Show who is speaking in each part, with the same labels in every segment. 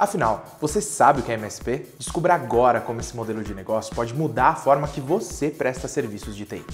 Speaker 1: Afinal, você sabe o que é MSP? Descubra agora como esse modelo de negócio pode mudar a forma que você presta serviços de TI.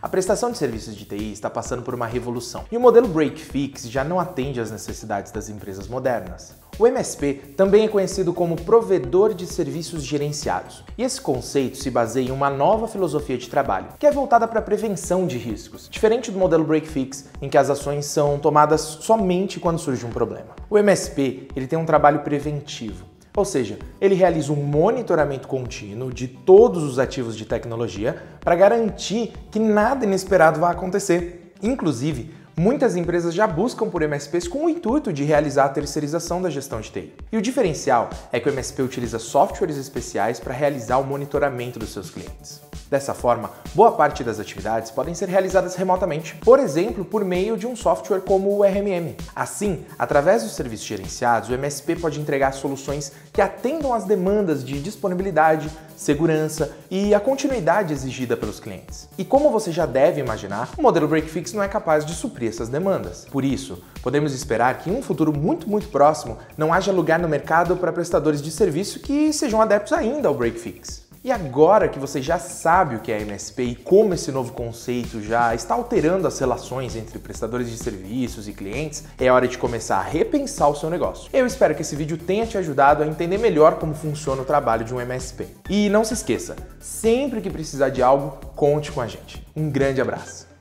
Speaker 1: A prestação de serviços de TI está passando por uma revolução e o modelo break-fix já não atende às necessidades das empresas modernas. O MSP também é conhecido como provedor de serviços gerenciados, e esse conceito se baseia em uma nova filosofia de trabalho, que é voltada para a prevenção de riscos, diferente do modelo break-fix, em que as ações são tomadas somente quando surge um problema. O MSP ele tem um trabalho preventivo, ou seja, ele realiza um monitoramento contínuo de todos os ativos de tecnologia para garantir que nada inesperado vai acontecer. Inclusive, muitas empresas já buscam por MSPs com o intuito de realizar a terceirização da gestão de TI. E o diferencial é que o MSP utiliza softwares especiais para realizar o monitoramento dos seus clientes. Dessa forma, boa parte das atividades podem ser realizadas remotamente, por exemplo, por meio de um software como o RMM. Assim, através dos serviços gerenciados, o MSP pode entregar soluções que atendam às demandas de disponibilidade, segurança e a continuidade exigida pelos clientes. E como você já deve imaginar, o modelo Breakfix não é capaz de suprir essas demandas. Por isso, podemos esperar que em um futuro muito, muito próximo não haja lugar no mercado para prestadores de serviço que sejam adeptos ainda ao Breakfix. E agora que você já sabe o que é MSP e como esse novo conceito já está alterando as relações entre prestadores de serviços e clientes, é hora de começar a repensar o seu negócio. Eu espero que esse vídeo tenha te ajudado a entender melhor como funciona o trabalho de um MSP. E não se esqueça, sempre que precisar de algo, conte com a gente. Um grande abraço.